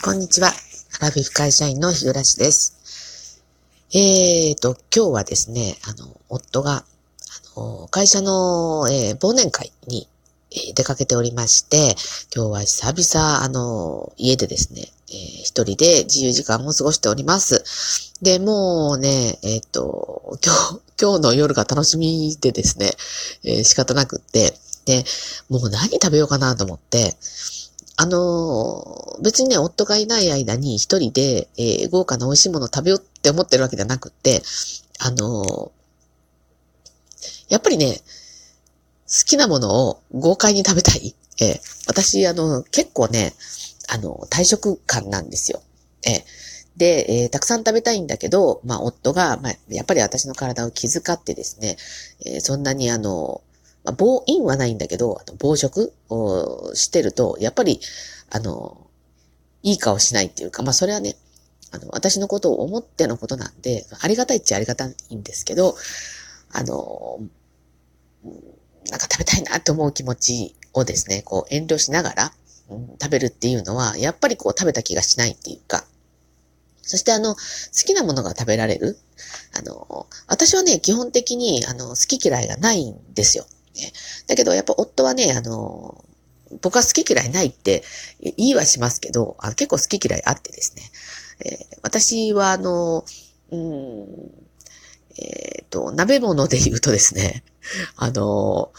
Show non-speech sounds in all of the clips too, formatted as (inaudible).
こんにちは。アラフィフ会社員の日暮です。えーと、今日はですね、あの、夫が、あの、会社の、えー、忘年会に、えー、出かけておりまして、今日は久々、あの、家でですね、えー、一人で自由時間を過ごしております。で、もうね、えっ、と、今日、今日の夜が楽しみでですね、えー、仕方なくって、で、もう何食べようかなと思って、あの、別にね、夫がいない間に一人で、えー、豪華な美味しいもの食べようって思ってるわけじゃなくって、あの、やっぱりね、好きなものを豪快に食べたい。えー、私、あの、結構ね、あの、退職感なんですよ。えー、で、えー、たくさん食べたいんだけど、まあ、夫が、まあ、やっぱり私の体を気遣ってですね、え、そんなにあの、まあ、暴飲はないんだけど、あと暴食をしてると、やっぱり、あの、いい顔しないっていうか、まあそれはね、あの、私のことを思ってのことなんで、ありがたいっちゃありがたいんですけど、あの、なんか食べたいなって思う気持ちをですね、こう遠慮しながら、うん、食べるっていうのは、やっぱりこう食べた気がしないっていうか、そしてあの、好きなものが食べられる。あの、私はね、基本的にあの、好き嫌いがないんですよ。ね。だけど、やっぱ夫はね、あの、僕は好き嫌いないって言いはしますけど、あ結構好き嫌いあってですね。えー、私は、あの、うん、えっ、ー、と、鍋物で言うとですね、(laughs) あの、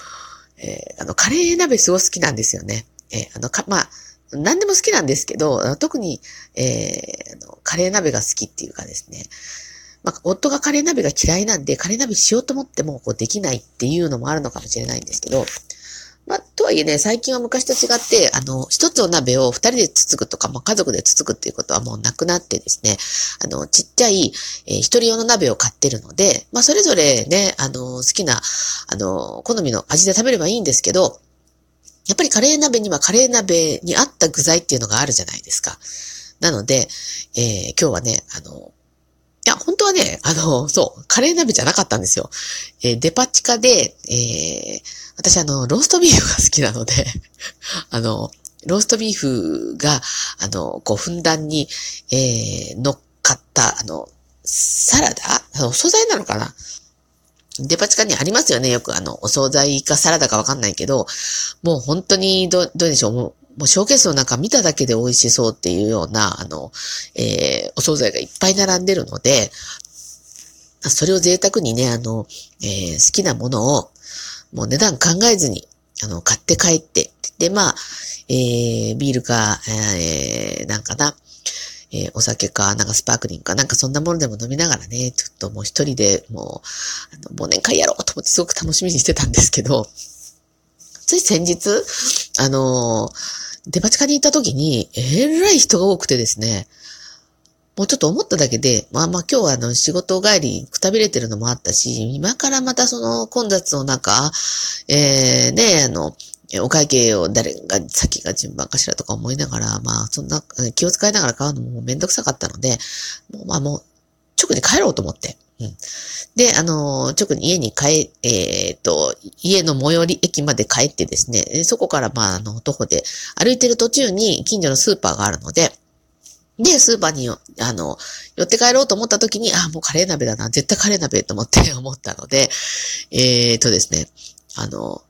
えー、あの、カレー鍋すごい好きなんですよね。えあの、か、まあ、何でも好きなんですけど、特に、えー、あのカレー鍋が好きっていうかですね、まあ、夫がカレー鍋が嫌いなんで、カレー鍋しようと思っても、こう、できないっていうのもあるのかもしれないんですけど、まあ、とはいえね、最近は昔と違って、あの、一つお鍋を二人でつつくとか、まあ、家族でつつくっていうことはもうなくなってですね、あの、ちっちゃい、えー、一人用の鍋を買ってるので、まあ、それぞれね、あの、好きな、あの、好みの味で食べればいいんですけど、やっぱりカレー鍋にはカレー鍋に合った具材っていうのがあるじゃないですか。なので、えー、今日はね、あの、や、本当はね、あの、そう、カレー鍋じゃなかったんですよ。えー、デパ地下で、えー、私あの、ローストビーフが好きなので (laughs) あの、ローストビーフが、あの、こう、ふんだんに、えー、乗っかった、あの、サラダ？あの、お惣菜なのかな？デパ地下にありますよね。よくあの、お惣菜かサラダかわかんないけど、もう本当にど、どうでしょう？もうもうショーケースの中見ただけで美味しそうっていうような、あの、えー、お惣菜がいっぱい並んでるので、それを贅沢にね、あの、えー、好きなものを、もう値段考えずに、あの、買って帰って、で、まあ、えー、ビールか、えー、なんかな、えー、お酒か、なんかスパークリングか、なんかそんなものでも飲みながらね、ちょっともう一人でもう、あの、忘年会やろうと思ってすごく楽しみにしてたんですけど、つい先日、あのーデパ地下に行った時に、えらい人が多くてですね、もうちょっと思っただけで、まあまあ今日はあの仕事帰りくたびれてるのもあったし、今からまたその混雑の中、えー、ね、あの、お会計を誰が先が順番かしらとか思いながら、まあそんな気を使いながら買うのもめんどくさかったので、もうまあもう直に帰ろうと思って。うん、で、あの、直に家に帰、えっ、と、家の最寄り駅まで帰ってですね、そこからまあ、あの、徒歩で歩いてる途中に近所のスーパーがあるので、で、スーパーに、あの、寄って帰ろうと思った時に、あ、もうカレー鍋だな、絶対カレー鍋と思って (laughs) 思ったので、えっ、とですね、あの、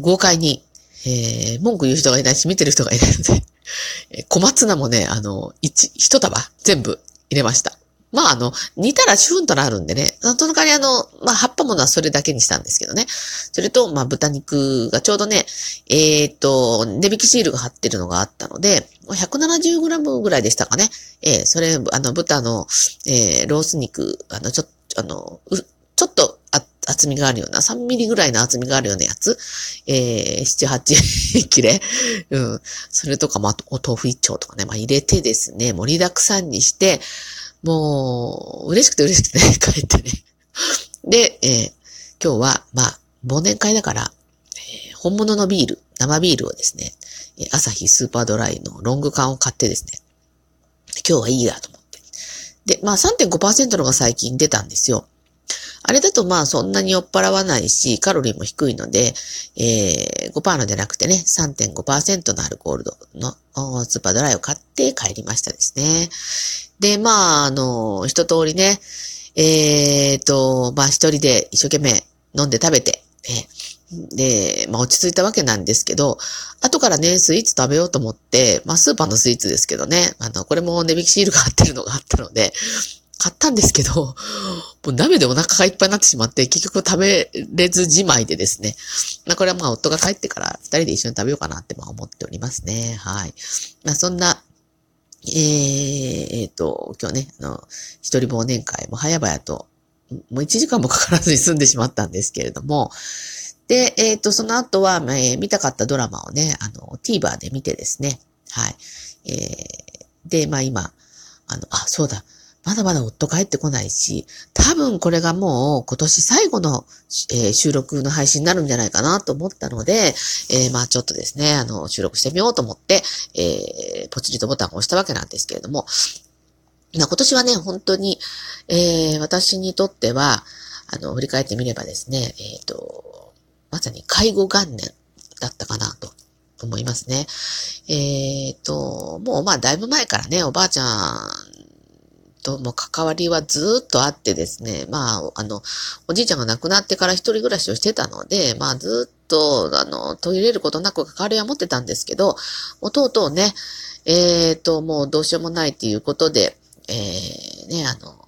豪快に、えー、文句言う人がいないし、見てる人がいないので、小松菜もね、あの、一、一束全部入れました。まあ、あの、煮たらシュンとなるんでね。その代わりあの、まあ、葉っぱものはそれだけにしたんですけどね。それと、まあ、豚肉がちょうどね、えー、っと、値引きシールが貼ってるのがあったので、170g ぐらいでしたかね。えー、それ、あの、豚の、えー、ロース肉、あの、ちょっ、あの、ちょっと厚みがあるような、3ミリぐらいの厚みがあるようなやつ、えー、7、8切れ、うん。それとか、まあ、お豆腐一丁とかね、まあ、入れてですね、盛りだくさんにして、もう、嬉しくて嬉しくてね、(laughs) 帰ってね。で、えー、今日は、まあ、忘年会だから、えー、本物のビール、生ビールをですね、朝日スーパードライのロング缶を買ってですね、今日はいいやと思って。で、まあ3.5%のが最近出たんですよ。あれだとまあそんなに酔っ払わないし、カロリーも低いので、えー、5%のじゃなくてね、3.5%のアルコールのスーパードライを買って帰りましたですね。で、まあ、あの、一通りね、えーと、まあ一人で一生懸命飲んで食べて、で、まあ落ち着いたわけなんですけど、後からね、スイーツ食べようと思って、まあスーパーのスイーツですけどね、あの、これも値引きシールが貼ってるのがあったので、買ったんですけど、もう鍋でお腹がいっぱいになってしまって、結局食べれずじまいでですね。まあこれはまあ夫が帰ってから二人で一緒に食べようかなってまあ思っておりますね。はい。まあそんな、えー、えー、と、今日ね、あの、一人忘年会も早々と、もう一時間もかからずに済んでしまったんですけれども、で、えっ、ー、と、その後は、えー、見たかったドラマをね、あの、TVer で見てですね、はい。えー、で、まあ今、あの、あ、そうだ、まだまだ夫帰ってこないし、多分これがもう今年最後の、えー、収録の配信になるんじゃないかなと思ったので、えー、まあちょっとですね、あの、収録してみようと思って、えー、ポチリとボタンを押したわけなんですけれども、今年はね、本当に、えー、私にとっては、あの、振り返ってみればですね、えっ、ー、と、まさに介護元年だったかなと思いますね。えっ、ー、と、もうまあだいぶ前からね、おばあちゃんとも関わりはずっとあってですね、まあ、あの、おじいちゃんが亡くなってから一人暮らしをしてたので、まあずっと、あの、途切れることなく関わりは持ってたんですけど、弟をね、えっ、ー、と、もうどうしようもないっていうことで、えー、ね、あの、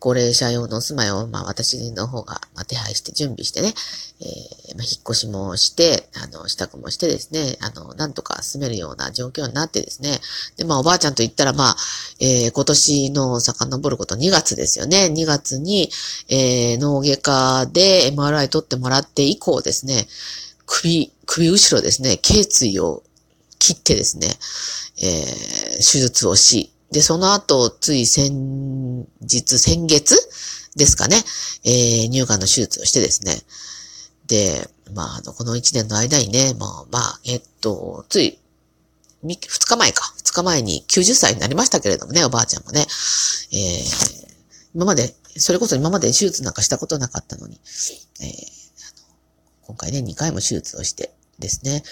高齢者用の住まいを、まあ私の方が、まあ、手配して準備してね、えー、まあ、引っ越しもして、あの、支度もしてですね、あの、なんとか住めるような状況になってですね、で、まあおばあちゃんと言ったら、まあ、えー、今年の遡ること2月ですよね。2月に、えー、脳外科で MRI 取ってもらって以降ですね、首、首後ろですね、頸椎を切ってですね、えー、手術をし、で、その後、つい先日、先月ですかね、えー、乳がんの手術をしてですね。で、まあ、あの、この1年の間にね、まあ、まあ、えっと、つい、2日前か、2日前に90歳になりましたけれどもね、おばあちゃんもね。えー、今まで、それこそ今まで手術なんかしたことなかったのに、えー、今回ね、2回も手術をしてですね。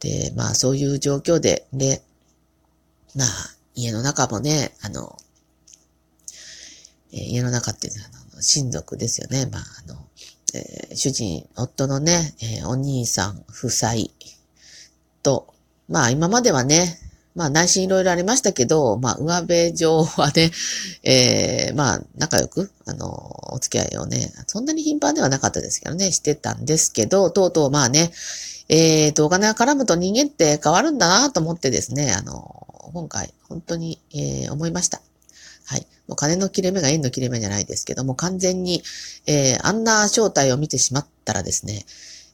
で、まあ、そういう状況で、で、まあ、家の中もね、あの、えー、家の中っていうのは、あの親族ですよね。まあ、あの、えー、主人、夫のね、えー、お兄さん夫妻と、まあ今まではね、まあ内心いろいろありましたけど、まあ上辺上はね、えー、まあ仲良く、あの、お付き合いをね、そんなに頻繁ではなかったですけどね、してたんですけど、とうとうまあね、えーと、お金が絡むと人間って変わるんだなと思ってですね、あの、今回、本当に、えー、思いました。はい。もう金の切れ目が縁の切れ目じゃないですけども、完全に、えー、あんな正体を見てしまったらですね、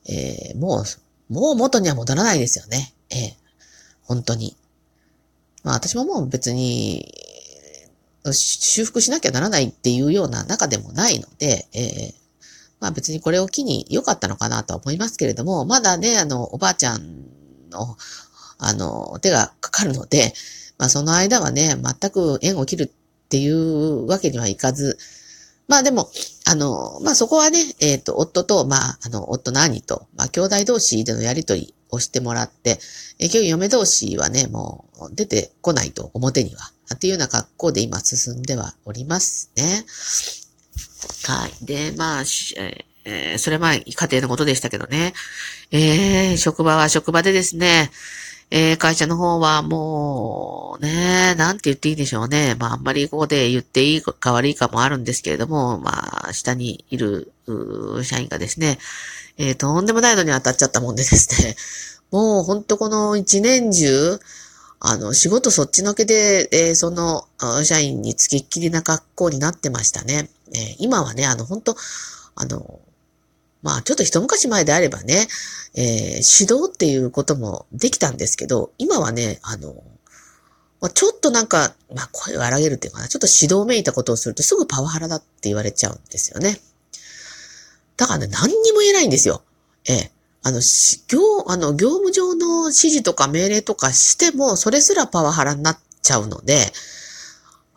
えー、もう、もう元には戻らないですよね。えー、本当に。まあ私ももう別に、修復しなきゃならないっていうような中でもないので、えー、まあ別にこれを機に良かったのかなとは思いますけれども、まだね、あの、おばあちゃんのあの、手がかかるので、まあその間はね、全く縁を切るっていうわけにはいかず、まあでも、あの、まあそこはね、えっ、ー、と、夫と、まあ、あの、夫の兄と、まあ兄弟同士でのやりとりをしてもらって、え今日嫁同士はね、もう出てこないと、表には。っていうような格好で今進んではおりますね。はい。で、まあ、えー、それ前、家庭のことでしたけどね。えー、職場は職場でですね、えー、会社の方はもう、ね、なんて言っていいんでしょうね。まあ、あんまりここで言っていいか悪いかもあるんですけれども、まあ、下にいる、社員がですね、えー、とんでもないのに当たっちゃったもんでですね、(laughs) もうほんとこの一年中、あの、仕事そっちのけで、えー、その、社員につきっきりな格好になってましたね。えー、今はね、あの、本当あの、まあちょっと一昔前であればね、えー、指導っていうこともできたんですけど、今はね、あの、まあ、ちょっとなんか、まあ声を荒げるっていうかな、ちょっと指導めいたことをするとすぐパワハラだって言われちゃうんですよね。だからね、何にも言えないんですよ。ええ。あの、し業、あの、業務上の指示とか命令とかしても、それすらパワハラになっちゃうので、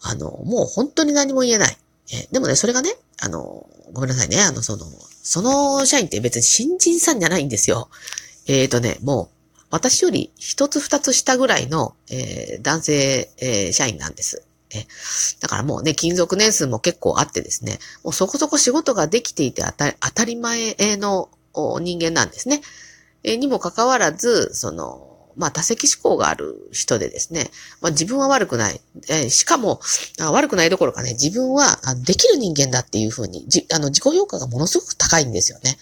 あの、もう本当に何も言えない。えでもね、それがね、あの、ごめんなさいね。あの、その、その社員って別に新人さんじゃないんですよ。えっ、ー、とね、もう、私より一つ二つ下ぐらいの、えー、男性、えー、社員なんです。えだからもうね、勤続年数も結構あってですね、もうそこそこ仕事ができていて当た当たり前の人間なんですね。えにもかかわらず、その、まあ、多責思考がある人でですね、まあ、自分は悪くない。えしかも、悪くないどころかね、自分はできる人間だっていうふうに、じあの自己評価がものすごく高いんですよね。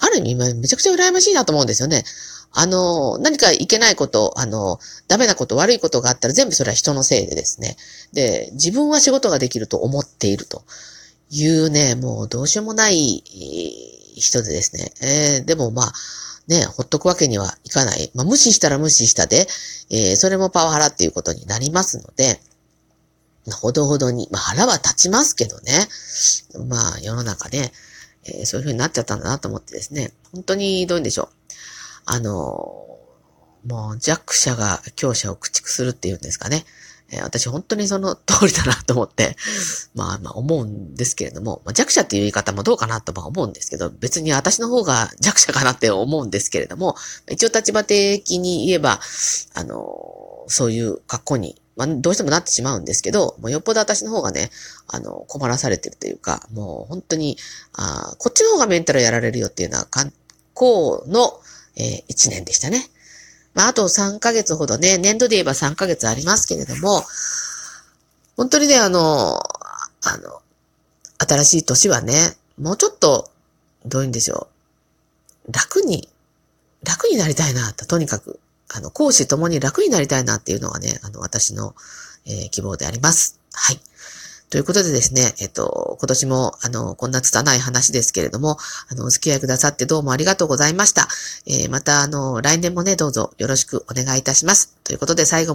ある意味、めちゃくちゃ羨ましいなと思うんですよね。あの、何かいけないこと、あの、ダメなこと、悪いことがあったら全部それは人のせいでですね。で、自分は仕事ができると思っているというね、もうどうしようもない人でですね。えー、でもまあ、ね、ほっとくわけにはいかない。まあ、無視したら無視したで、えー、それもパワハラっていうことになりますので、ほどほどに、まあ、腹は立ちますけどね。まあ、世の中ね、えー、そういう風になっちゃったんだなと思ってですね。本当にどういうんでしょう。あのもう弱者が強者を駆逐するっていうんですかね。えー、私本当にその (laughs) 通りだなと思って、まあまあ思うんですけれども、まあ、弱者っていう言い方もどうかなとは思うんですけど、別に私の方が弱者かなって思うんですけれども、一応立場的に言えば、あの、そういう格好に、まあ、どうしてもなってしまうんですけど、もうよっぽど私の方がね、あの、困らされてるというか、もう本当に、あこっちの方がメンタルやられるよっていうのは、格好の、えー、1年でしたね。まあ、あと3ヶ月ほどね、年度で言えば3ヶ月ありますけれども、本当にね、あの、あの、新しい年はね、もうちょっと、どういうんでしょう。楽に、楽になりたいなと、とにかく、あの、講師ともに楽になりたいなっていうのがね、あの、私の、えー、希望であります。はい。ということでですね、えっと、今年も、あの、こんな拙い話ですけれども、あの、お付き合いくださってどうもありがとうございました。えー、また、あの、来年もね、どうぞよろしくお願いいたします。ということで、最後